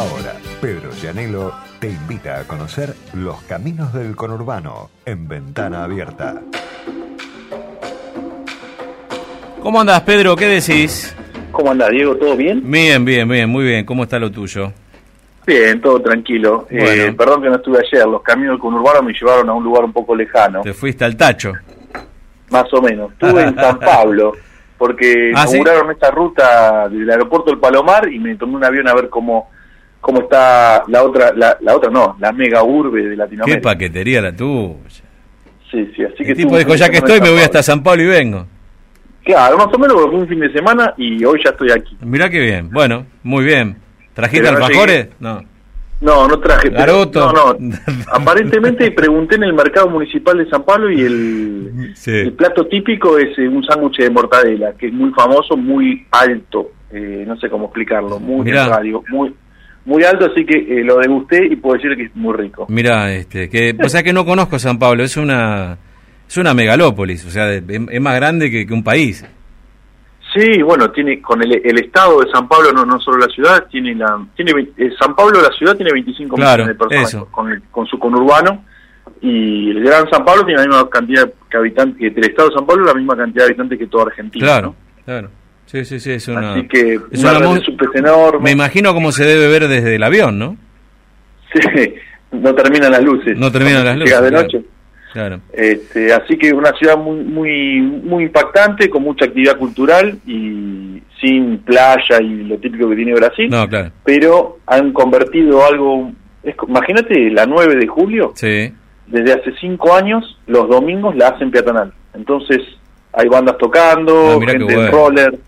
Ahora, Pedro Gianello te invita a conocer los caminos del conurbano en ventana abierta. ¿Cómo andás, Pedro? ¿Qué decís? ¿Cómo andás, Diego? ¿Todo bien? Bien, bien, bien, muy bien. ¿Cómo está lo tuyo? Bien, todo tranquilo. Eh, perdón que no estuve ayer. Los caminos del conurbano me llevaron a un lugar un poco lejano, Te fuiste al tacho. más o menos. Estuve en San Pablo, porque ¿Ah, sí? esta ruta del aeropuerto del Palomar y me tomé un avión a ver cómo cómo está la otra, la, la otra no, la mega urbe de Qué Latinoamérica. paquetería la tuya. Sí, sí, así que El tipo dijo, ya que estoy, me voy hasta. San Pablo y vengo. Claro, más o menos porque fue un fin de semana y hoy ya estoy aquí. Mirá qué bien. Bueno, muy bien. ¿Trajiste Pero alfajores? No. No, no traje. pero- Garoto. No, no. Aparentemente pregunté en el mercado municipal de San Pablo y el, Sí. el plato típico es eh, un sándwich de mortadela, que es muy famoso, muy alto. eh, no sé cómo explicarlo. Muy, Mirá. muy, muy alto, así que eh, lo degusté y puedo decir que es muy rico. Mirá, este, que, o sea que no conozco San Pablo, es una, es una megalópolis, o sea, es, es más grande que, que un país. Sí, bueno, tiene con el, el estado de San Pablo, no, no solo la ciudad, tiene la tiene eh, San Pablo, la ciudad, tiene 25 Claro, millones de personas con, el- con su conurbano y el Gran San Pablo tiene la misma cantidad que habitantes, que el estado de San Pablo la misma cantidad de habitantes que toda Argentina. Claro, ¿no? claro. Sí, sí, sí, es una... Así que es una una subtes enorme. Me imagino cómo se debe ver desde el avión, ¿no? Sí, no terminan las luces. No terminan las luces. Llega de claro. noche. Claro. Este, así que una ciudad muy muy muy impactante, con mucha actividad cultural y sin playa y lo típico que tiene Brasil, No, claro. pero han convertido algo... es imagínate, la 9 de julio, Sí. desde hace 5 años, los domingos la hacen peatonal. Entonces hay bandas tocando, Ah, gente en bueno. roller,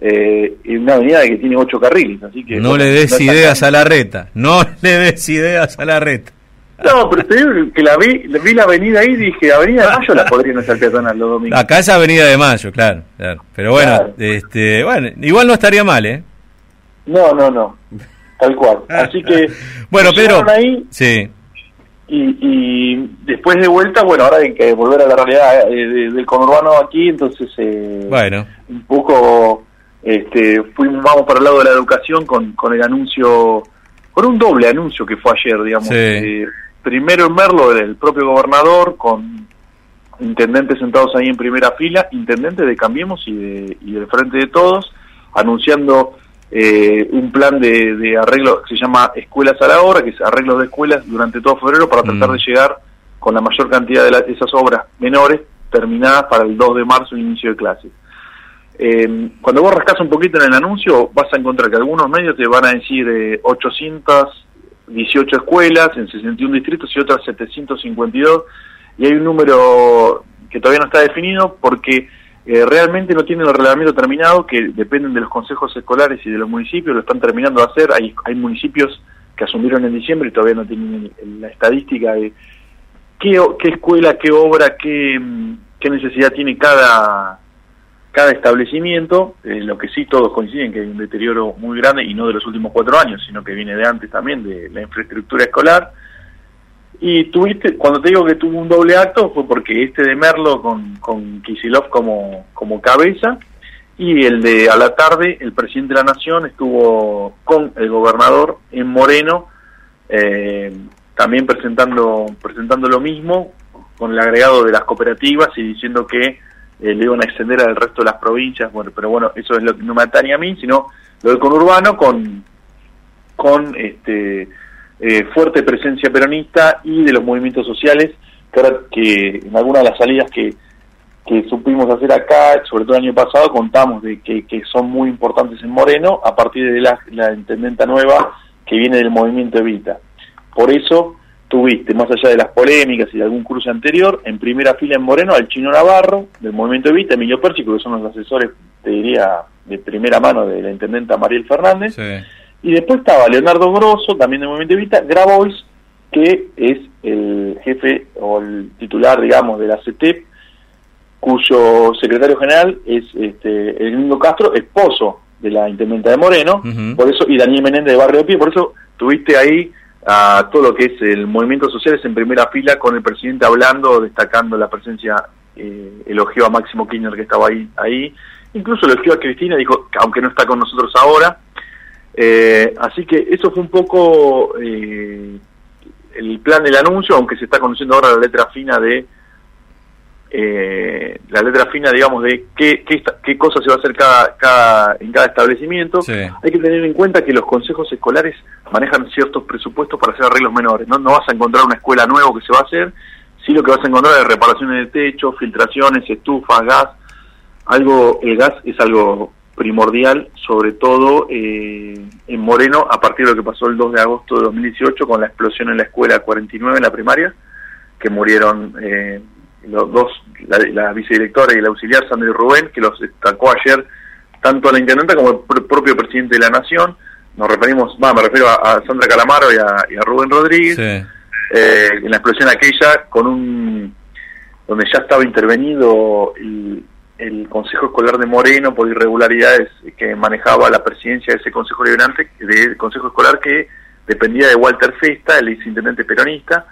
eh, y una avenida que tiene 8 carriles. Así que, No bueno, le des no ideas a la reta. No le des ideas a la reta. No, pero te digo que la vi, vi la avenida ahí y dije, Avenida de Mayo la podrían hacer peatonal los domingos. Acá es Avenida de Mayo, claro. claro. Pero bueno, Claro. este, bueno, igual no estaría mal, ¿eh? No, no, no. Tal cual. Así que. Bueno, Pedro. ahí Sí. y, y después de vuelta, bueno, ahora hay que volver a la realidad eh, de- del conurbano aquí, entonces. Eh, Bueno. Un poco. Este, fuimos, vamos para el lado de la educación con, con el anuncio. Con un doble anuncio que fue ayer, digamos. Sí. Eh, primero en Merlo, el propio gobernador, con intendentes sentados ahí en primera fila, intendentes de Cambiemos y, de, y del Frente de Todos, anunciando eh, un plan de, de arreglo que se llama Escuelas a la Obra, que es arreglos de escuelas durante todo febrero para tratar Mm. de llegar con la mayor cantidad de la- esas obras menores terminadas para el 2 de marzo, inicio de clases. Eh, cuando vos rascas un poquito en el anuncio, vas a encontrar que algunos medios te van a decir eh, 818 escuelas en 61 distritos y otras 752, y hay un número que todavía no está definido porque eh, realmente no tienen el reglamento terminado, que dependen de los consejos escolares y de los municipios, lo están terminando de hacer. Hay, hay municipios que asumieron en diciembre y todavía no tienen la estadística de qué, qué escuela, qué obra, qué, qué necesidad tiene cada, cada establecimiento. Lo que sí todos coinciden que hay un deterioro muy grande y no de los últimos cuatro años, sino que viene de antes también, de la infraestructura escolar. Y tuviste, cuando te digo que tuvo un doble acto, fue porque este de Merlo con, con Kisilov como, como cabeza, y el de a la tarde, el presidente de la Nación estuvo con el gobernador en Moreno, eh, también presentando, presentando lo mismo, con el agregado de las cooperativas y diciendo que eh, le iban a extender al resto de las provincias, bueno, pero bueno, eso es lo que no me atañe a mí, sino lo del conurbano con, con este eh, fuerte presencia peronista y de los movimientos sociales, que que en algunas de las salidas que, que supimos hacer acá, sobre todo el año pasado, contamos de que, que son muy importantes en Moreno a partir de la, la intendenta nueva que viene del movimiento Evita. Por eso tuviste, más allá de las polémicas y de algún curso anterior, en primera fila en Moreno al Chino Navarro del movimiento Evita, Emilio Persico, que son los asesores, te diría, de primera mano de la intendenta Mariel Fernández, Sí. y después estaba Leonardo Grosso, también del Movimiento Evita, Grabois, que es el jefe o el titular, digamos, de la CETEP, cuyo secretario general es este, el Domingo Castro, esposo de la intendenta de Moreno, por eso y Daniel Menéndez de Barrio Pie, por eso tuviste ahí a todo lo que es el movimiento sociales en primera fila con el presidente hablando, destacando la presencia, eh, elogió a Máximo Kirchner que estaba ahí, ahí, incluso elogió a Cristina, dijo que aunque no está con nosotros ahora, Eh, así que eso fue un poco eh, el plan del anuncio, aunque se está conociendo ahora la letra fina de eh, la letra fina, digamos, de qué, qué, qué cosa se va a hacer cada, cada, en cada establecimiento. Hay que tener en cuenta que los consejos escolares manejan ciertos presupuestos para hacer arreglos menores. No, no vas a encontrar una escuela nueva que se va a hacer, sí lo que vas a encontrar es reparaciones de techo, filtraciones, estufas, gas. Algo, el gas es algo primordial, sobre todo eh, en Moreno, a partir de lo que pasó el 2 de agosto de 2018 con la explosión en la escuela 49 en la primaria, que murieron eh, los dos, la, vicedirectora y el auxiliar, Sandra y Rubén, que los destacó ayer tanto a la intendenta como el propio presidente de la Nación. Nos referimos, va, me refiero a, Sandra Calamaro y a, Rubén Rodríguez. Eh, en la explosión aquella, con un donde ya estaba intervenido el, el Consejo Escolar de Moreno por irregularidades que manejaba la presidencia de ese Consejo Liberante, del Consejo Escolar que dependía de Walter Festa, el exintendente peronista,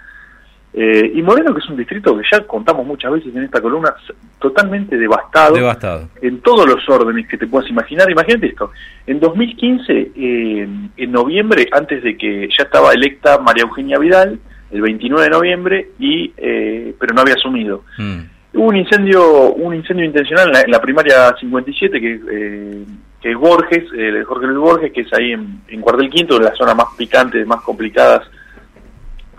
eh, y Moreno, que es un distrito que ya contamos muchas veces en esta columna, totalmente devastado, devastado. en todos los órdenes que te puedas imaginar. Imagínate esto, en 2015, eh, en noviembre, antes de que ya estaba electa María Eugenia Vidal, el 29 de noviembre, y eh, pero no había asumido. Mm. Hubo un incendio, un incendio intencional en la, primaria 57 que, eh, que es Borges, eh, Jorge Luis Borges, que es ahí en, en Cuartel Quinto, en la zona más picante, más complicadas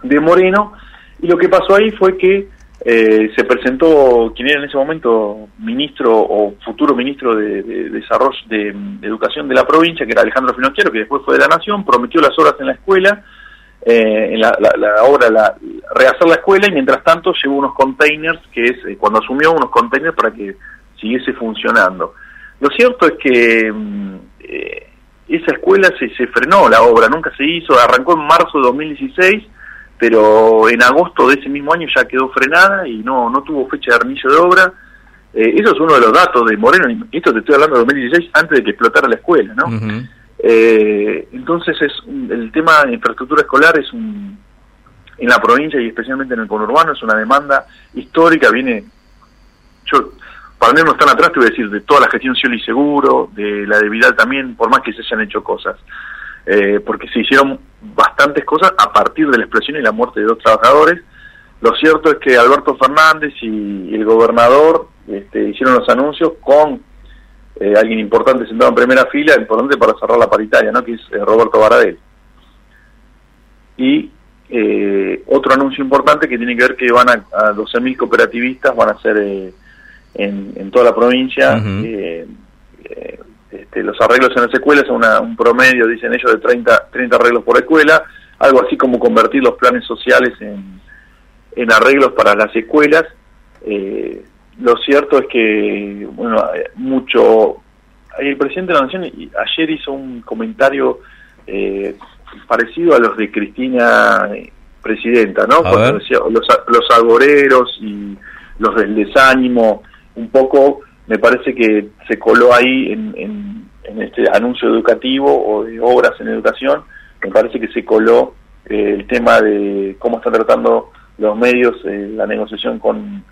de Moreno. Y lo que pasó ahí fue que eh, se presentó quien era en ese momento ministro o futuro ministro de, desarrollo de, educación de la provincia, que era Alejandro Finocchiaro, que después fue de la Nación, prometió las horas en la escuela eh, en la, la, obra, la, rehacer la escuela y mientras tanto llevó unos containers, que es eh, cuando asumió unos containers para que siguiese funcionando. Lo cierto es que mm, esa escuela se, se frenó, la obra nunca se hizo, arrancó en marzo de 2016, pero en agosto de ese mismo año ya quedó frenada y no, no tuvo fecha de inicio de obra. eso es uno de los datos de Moreno, y esto te estoy hablando de 2016, antes de que explotara la escuela, ¿no? Eh, entonces es el tema de infraestructura escolar es un, en la provincia y especialmente en el conurbano es una demanda histórica, viene, yo para no están atrás te voy a decir de toda la gestión cielo y seguro, de la de Vidal también, por más que se hayan hecho cosas, eh, porque se hicieron bastantes cosas a partir de la explosión y la muerte de dos trabajadores. Lo cierto es que Alberto Fernández y el gobernador este, hicieron los anuncios con eh, alguien importante sentado en primera fila, importante para cerrar la paritaria, ¿no? que es eh, Roberto Baradel. Y eh, otro anuncio importante que tiene que ver que van a, a 12.000 cooperativistas, van a ser en, toda la provincia. Este, los arreglos en las escuelas son un promedio, dicen ellos, de 30, 30 arreglos por escuela, algo así como convertir los planes sociales en, en arreglos para las escuelas. Eh, lo cierto es que, bueno, mucho... El presidente de la Nación ayer hizo un comentario eh, parecido a los de Cristina eh, Presidenta, ¿no? Cuando decía los, los agoreros y los del desánimo, un poco me parece que se coló ahí en, en, este anuncio educativo o de obras en educación, me parece que se coló eh, el tema de cómo están tratando los medios la negociación con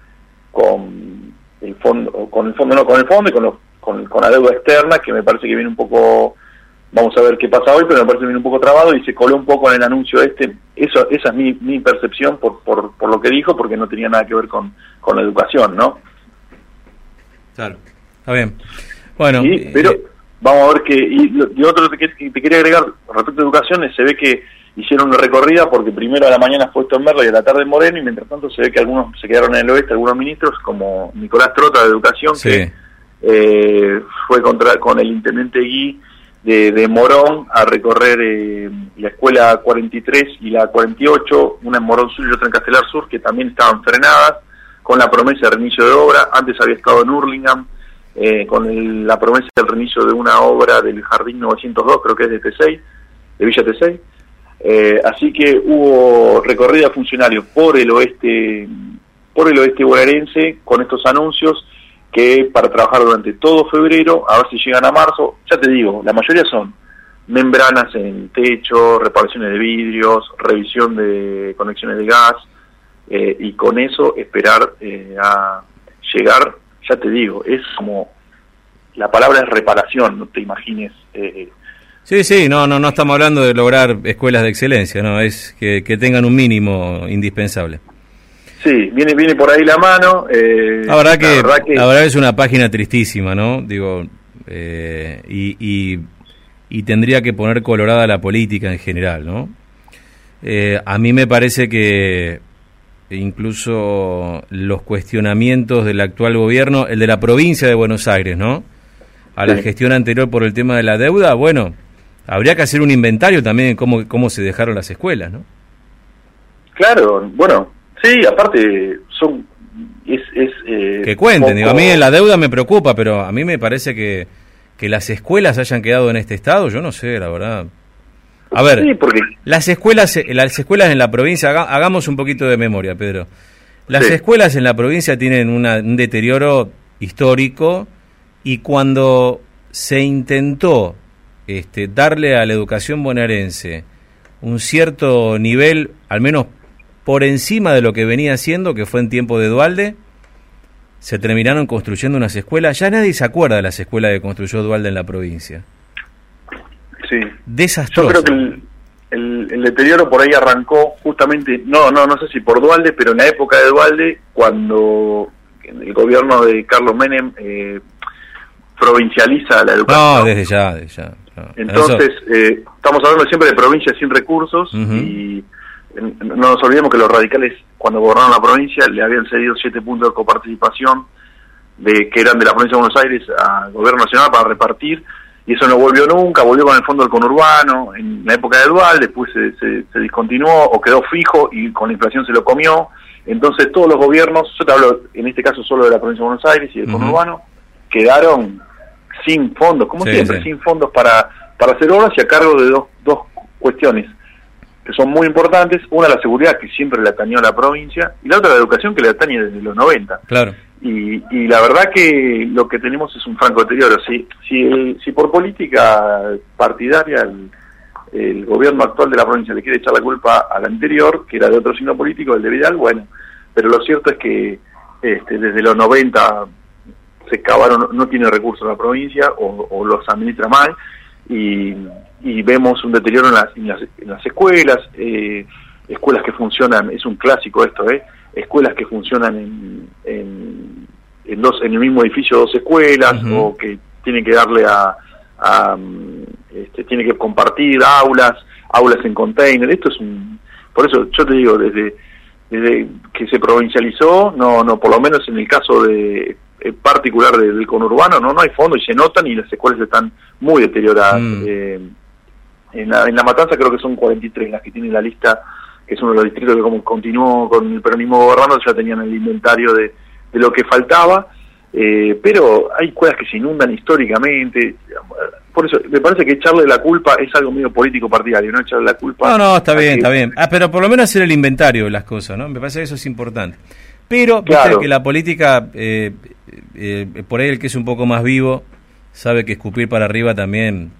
con el fondo, con el fondo no, con el fondo y con, con, con la deuda externa, que me parece que viene un poco, vamos a ver qué pasa hoy, pero me parece que viene un poco trabado y se coló un poco en el anuncio este. Eso, esa es mi, mi percepción por, por, por lo que dijo, porque no tenía nada que ver con, con la educación, ¿no? Claro, está bien. Bueno, pero eh, vamos a ver que, y, otro que te quería agregar respecto a educación, se ve que hicieron una recorrida porque primero a la mañana fue en Merlo y a la tarde Moreno y mientras tanto se ve que algunos se quedaron en el oeste, algunos ministros como Nicolás Trota de Educación que eh, fue contra con el intendente Gui de, Morón a recorrer eh, la escuela 43 y la 48, una en Morón Sur y otra en Castelar Sur que también estaban frenadas con la promesa de reinicio de obra, antes había estado en Hurlingham eh, con la promesa del reinicio de una obra del Jardín 902, creo que es de T6, de Villa T6 eh, así que hubo recorrida funcionarios por el oeste, por el oeste bonaerense con estos anuncios que para trabajar durante todo febrero, a ver si llegan a marzo, ya te digo, la mayoría son membranas en techo, reparaciones de vidrios, revisión de conexiones de gas, eh, y con eso esperar eh, a llegar, ya te digo, es como, la palabra es reparación, no te imagines Sí, sí, no, no, no estamos hablando de lograr escuelas de excelencia, no, es que, tengan un mínimo indispensable. Sí, viene, viene por ahí la mano. Eh, la, verdad que, la, verdad es una página tristísima, ¿no? Digo, eh, y, y, tendría que poner colorada la política en general, ¿no? Eh, a mí me parece que incluso los cuestionamientos del actual gobierno, el de la provincia de Buenos Aires, ¿no? A la gestión anterior por el tema de la deuda, bueno, habría que hacer un inventario también de cómo, cómo se dejaron las escuelas, ¿no? Claro, bueno, sí, aparte son... Es, eh, que cuenten, digo, a mí la deuda me preocupa, pero a mí me parece que, que las escuelas hayan quedado en este estado, yo no sé, la verdad. A ver, las escuelas las escuelas en la provincia, hagamos un poquito de memoria, Pedro. Las escuelas en la provincia tienen un deterioro histórico y cuando se intentó este, darle a la educación bonaerense un cierto nivel, al menos por encima de lo que venía haciendo, que fue en tiempo de Dualde, se terminaron construyendo unas escuelas. Ya nadie se acuerda de las escuelas que construyó Dualde en la provincia. Sí. Desastroso. Yo creo que el, deterioro por ahí arrancó justamente, no, no, no sé si por Dualde, pero en la época de Dualde, cuando el gobierno de Carlos Menem eh, provincializa la educación. No, desde ya, desde ya. Entonces, eh, estamos hablando siempre de provincias sin recursos y no nos olvidemos que los radicales, cuando gobernaron la provincia, le habían cedido siete puntos de coparticipación de que eran de la provincia de Buenos Aires al gobierno nacional para repartir y eso no volvió nunca, volvió con el fondo del conurbano en la época de Dual, después se, se, discontinuó o quedó fijo y con la inflación se lo comió. Entonces todos los gobiernos, yo te hablo en este caso solo de la provincia de Buenos Aires y del conurbano, quedaron sin fondos, como siempre, sin fondos para, para hacer obras y a cargo de dos, dos cuestiones que son muy importantes. Una, la seguridad, que siempre le atañó a la provincia, y la otra, la educación, que le atañe desde los 90. Claro. Y, y la verdad que lo que tenemos es un franco deterioro. Si, si, si por política partidaria el, el, gobierno actual de la provincia le quiere echar la culpa al anterior, que era de otro signo político, el de Vidal, bueno, pero lo cierto es que este, desde los 90 se cavaron, no tiene recursos la provincia o, los administra mal y, vemos un deterioro en las, en las, escuelas, eh, escuelas que funcionan, es un clásico esto, ¿eh? escuelas que funcionan en, en, dos, en el mismo edificio dos escuelas o que tienen que darle a, este, tiene que compartir aulas, aulas en container, esto es un, por eso yo te digo, desde, desde que se provincializó, no, no, por lo menos en el caso de eh, particular del conurbano, no no hay fondo y se notan y las escuelas están muy deterioradas. Mm. Eh, en, la, en La Matanza creo que son 43 las que tienen la lista, que es uno de los distritos que como continuó con el peronismo gobernando, ya tenían el inventario de, de lo que faltaba. Eh, pero hay escuelas que se inundan históricamente. Por eso, me parece que echarle la culpa es algo medio político partidario, no echarle la culpa. No, no, está bien, está bien. Ah, pero por lo menos hacer el inventario de las cosas, ¿no? Me parece que eso es importante. Pero, viste que la política, eh, eh, por ahí el que es un poco más vivo, sabe que escupir para arriba también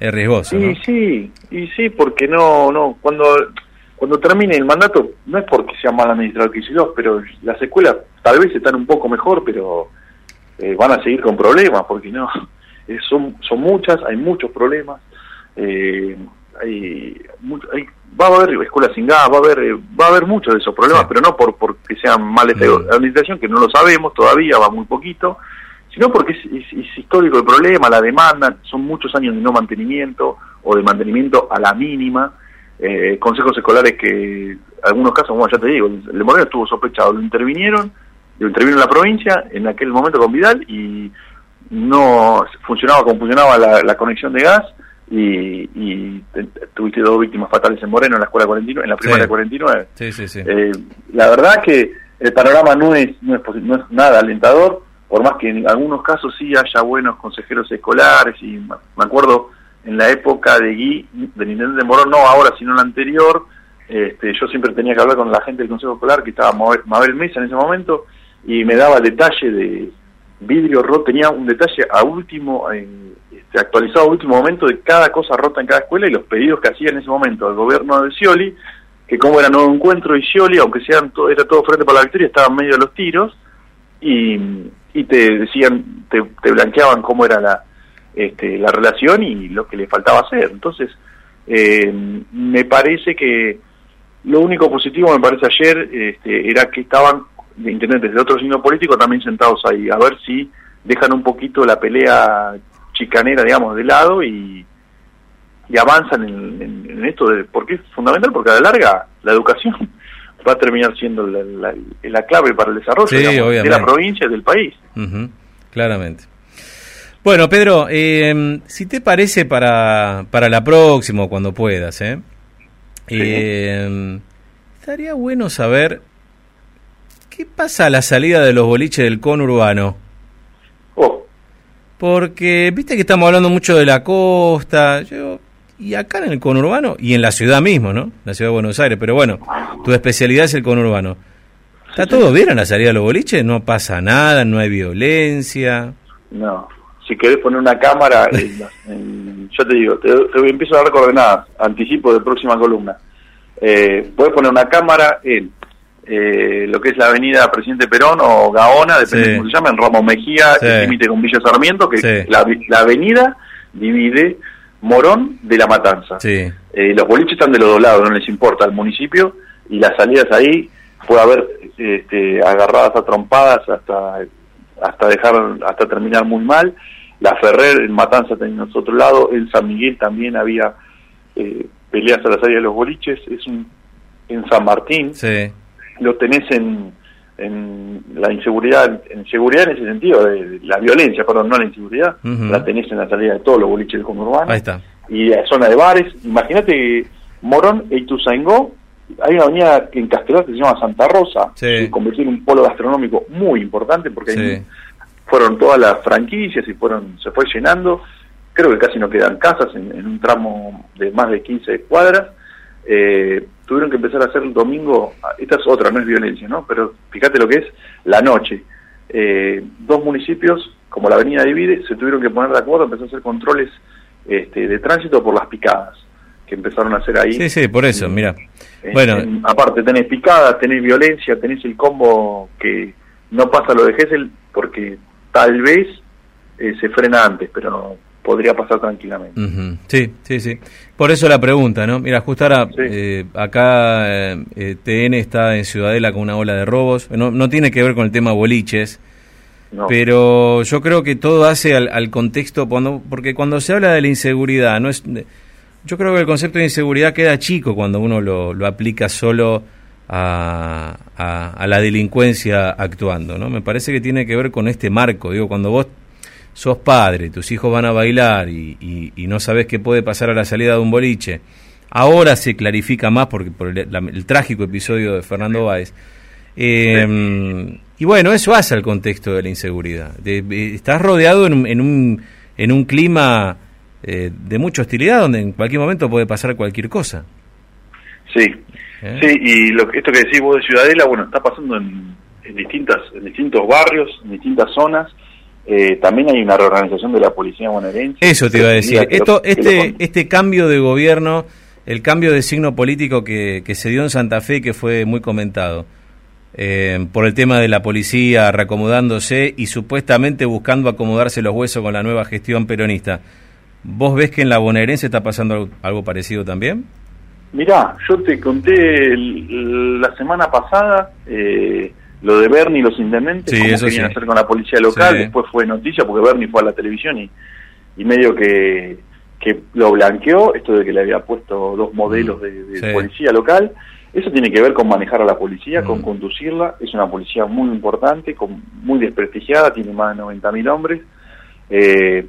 es riesgoso. Sí, sí, y sí, porque no, no, cuando cuando termine el mandato, no es porque sea mal administrador que dos, pero las escuelas tal vez están un poco mejor, pero eh, van a seguir con problemas, porque no, son, son muchas, hay muchos problemas, hay, hay va a haber escuelas sin gas, va a haber eh, va a haber muchos de esos problemas, pero no por porque sean mal administración, que no lo sabemos todavía, va muy poquito, sino porque es, histórico el problema, la demanda, son muchos años de no mantenimiento o de mantenimiento a la mínima, eh, consejos escolares que en algunos casos, como ya te digo, el Moreno estuvo sospechado, lo intervinieron, lo intervino la provincia en aquel momento con Vidal y no funcionaba como funcionaba la conexión de gas, y, y tuviste dos víctimas fatales en Moreno en la escuela 49, en la primera 49. Sí, sí, sí. Eh, la verdad que el panorama no es, no es, no es nada alentador, por más que en algunos casos sí haya buenos consejeros escolares, y me acuerdo en la época de Gui, del intendente de Morón, no ahora, sino en la anterior, este, yo siempre tenía que hablar con la gente del Consejo Escolar, que estaba Mabel Mesa en ese momento, y me daba detalle de vidrio roto, tenía un detalle a último, en, este, actualizado a último momento de cada cosa rota en cada escuela y los pedidos que hacía en ese momento el gobierno de Scioli, que como era nuevo encuentro y Scioli, aunque sean todo, era todo frente para la victoria, estaba en medio de los tiros y, y te decían, te, blanqueaban cómo era la, este, la relación y lo que le faltaba hacer. Entonces, eh, me parece que lo único positivo, me parece ayer, este, era que estaban de intendentes de otro signo político también sentados ahí, a ver si dejan un poquito la pelea chicanera, digamos, de lado y, y avanzan en, esto, de, porque es fundamental, porque a la larga la educación va a terminar siendo la, la, clave para el desarrollo de la provincia y del país. claramente. Bueno, Pedro, eh, si te parece para, para la próxima, cuando puedas, ¿eh? eh estaría bueno saber qué pasa a la salida de los boliches del conurbano. Oh. Porque, viste que estamos hablando mucho de la costa, yo, y acá en el conurbano, y en la ciudad mismo, ¿no? La ciudad de Buenos Aires, pero bueno, tu especialidad es el conurbano. ¿Está todo bien a la salida de los boliches? ¿No pasa nada? ¿No hay violencia? No, si querés poner una cámara, yo te digo, te, empiezo a dar coordenadas, anticipo de próxima columna. Eh, puedes poner una cámara en eh, lo que es la avenida Presidente Perón o Gaona, depende de cómo se llama, en Ramos Mejía, el límite con Villa Sarmiento, que la, avenida divide Morón de La Matanza. Eh, los boliches están de los dos lados, no les importa al municipio, y las salidas ahí puede haber este, agarradas a trompadas hasta hasta dejar hasta terminar muy mal. La Ferrer en Matanza tenía otro lado, en San Miguel también había eh, peleas a la salida de los boliches, es un, en San Martín, lo tenés en, en la inseguridad, en seguridad en ese sentido, de, la violencia, perdón, no la inseguridad, la tenés en la salida de todos los boliches del conurbano. Ahí está. Y la zona de bares, imagínate Morón e Ituzaingó, hay una avenida en Castelar que se llama Santa Rosa, que se convirtió en un polo gastronómico muy importante porque hay fueron todas las franquicias y fueron se fue llenando. Creo que casi no quedan casas en, un tramo de más de 15 cuadras. Eh, tuvieron que empezar a hacer el domingo, esta es otra, no es violencia, ¿no? Pero fíjate lo que es la noche. Eh, dos municipios, como la avenida Divide, se tuvieron que poner de acuerdo, empezó a hacer controles este, de tránsito por las picadas que empezaron a hacer ahí. Sí, sí, por eso, mira. bueno, aparte tenés picadas, tenés violencia, tenés el combo que no pasa lo de Gessel porque tal vez eh, se frena antes, pero podría pasar tranquilamente. Sí, sí, sí. Por eso la pregunta, ¿no? Mira, justo ahora, eh, acá eh, TN está en Ciudadela con una ola de robos. No, no tiene que ver con el tema boliches, pero yo creo que todo hace al, contexto, cuando, porque cuando se habla de la inseguridad, no es... Yo creo que el concepto de inseguridad queda chico cuando uno lo, lo aplica solo a, a, la delincuencia actuando, ¿no? Me parece que tiene que ver con este marco, digo, cuando vos sos padre, tus hijos van a bailar y, y, no sabes qué puede pasar a la salida de un boliche, ahora se clarifica más porque por el, trágico episodio de Fernando Báez. Eh, y bueno, eso hace al contexto de la inseguridad. estás rodeado en, en, un, en un clima eh, de mucha hostilidad donde en cualquier momento puede pasar cualquier cosa. Sí, ¿Eh? Sí, y lo, esto que decís vos de Ciudadela, bueno, está pasando en, distintas, en distintos barrios, en distintas zonas. Eh, también hay una reorganización de la policía bonaerense. Eso te iba a decir. Esto, este, este cambio de gobierno, el cambio de signo político que, que se dio en Santa Fe, que fue muy comentado, eh, por el tema de la policía reacomodándose y supuestamente buscando acomodarse los huesos con la nueva gestión peronista. ¿Vos ves que en la bonaerense está pasando algo parecido también? Mirá, yo te conté la semana pasada eh, lo de Bernie y los intendentes, sí, eso querían hacer con la policía local, después fue noticia porque Bernie fue a la televisión y, y medio que, que lo blanqueó, esto de que le había puesto dos modelos de, policía local. Eso tiene que ver con manejar a la policía, con conducirla. Es una policía muy importante, con, muy desprestigiada, tiene más de 90.000 hombres. Eh,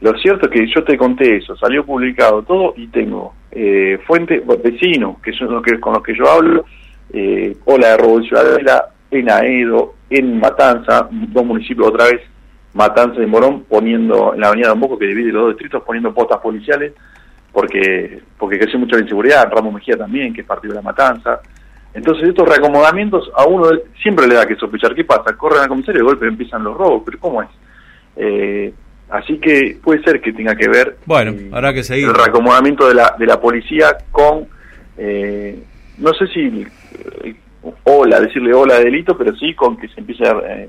lo cierto es que yo te conté eso, salió publicado todo y tengo eh, fuentes, vecinos, que son los que, con los que yo hablo, eh, Ola de Robo Ciudadela, en Aedo, en Matanza, dos municipios otra vez, Matanza y Morón, poniendo en la avenida Don Bosco, que divide los dos distritos, poniendo postas policiales, porque porque creció mucho la inseguridad, Ramos Mejía también, que es partido de la Matanza. Entonces estos reacomodamientos a uno siempre le da que sospechar, ¿qué pasa? Corren al comisario y de golpe empiezan los robos, pero ¿cómo es? Eh, Así que puede ser que tenga que ver bueno, habrá que seguir. el reacomodamiento de la, de la policía con, eh, no sé si eh, hola, decirle hola delito, pero sí con que se empiece a, eh,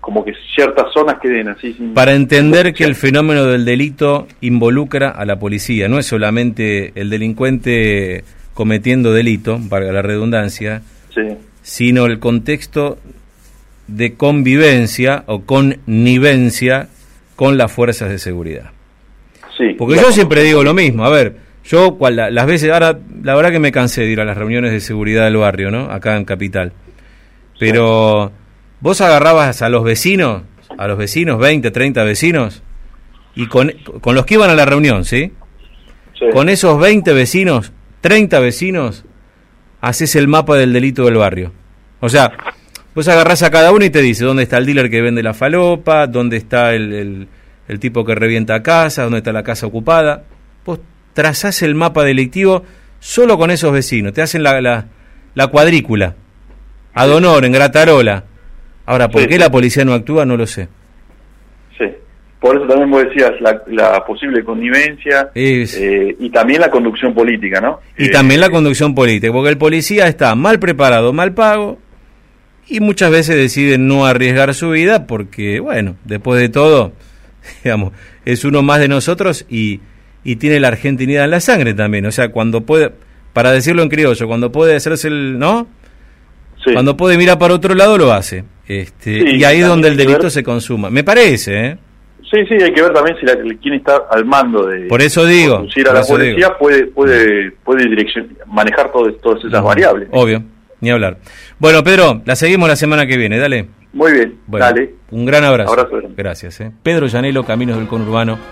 como que ciertas zonas queden así. Para entender que el fenómeno del delito involucra a la policía, no es solamente el delincuente cometiendo delito, valga la redundancia, sino el contexto de convivencia o connivencia con las fuerzas de seguridad. Sí, Porque yo siempre digo lo mismo, a ver, yo las veces, ahora la verdad que me cansé de ir a las reuniones de seguridad del barrio, ¿no? Acá en Capital. Pero vos agarrabas a los vecinos, a los vecinos, 20, 30 vecinos, y con, con los que iban a la reunión, ¿sí? ¿sí? Con esos 20 vecinos, 30 vecinos, haces el mapa del delito del barrio. O sea, vos agarrás a cada uno y te dice dónde está el dealer que vende la falopa, dónde está el, el, tipo que revienta casa, dónde está la casa ocupada. Vos trazás el mapa delictivo solo con esos vecinos, te hacen la, la, la cuadrícula, a Donor, en Gratarola. Ahora, ¿por qué la policía no actúa? No lo sé. Sí. Por eso también vos decías la, posible connivencia eh, y también la conducción política, ¿no? Y eh, también la conducción política, porque el policía está mal preparado, mal pago y muchas veces decide no arriesgar su vida porque, bueno, después de todo, digamos, es uno más de nosotros y, y tiene la argentinidad en la sangre también. O sea, cuando puede, para decirlo en criollo, cuando puede hacerse el, ¿no? Cuando puede mirar para otro lado lo hace. Este, y ahí es donde el delito se consuma. Me parece, ¿eh? Sí, sí, hay que ver también si la, quien está al mando de por eso digo, a la policía puede puede puede dirección, manejar todo, todas esas variables. Obvio, ni hablar. Bueno, Pedro, la seguimos la semana que viene, dale. Muy bien, dale. Un gran abrazo. Gracias. ¿eh? Pedro Llanelo, Caminos del Conurbano.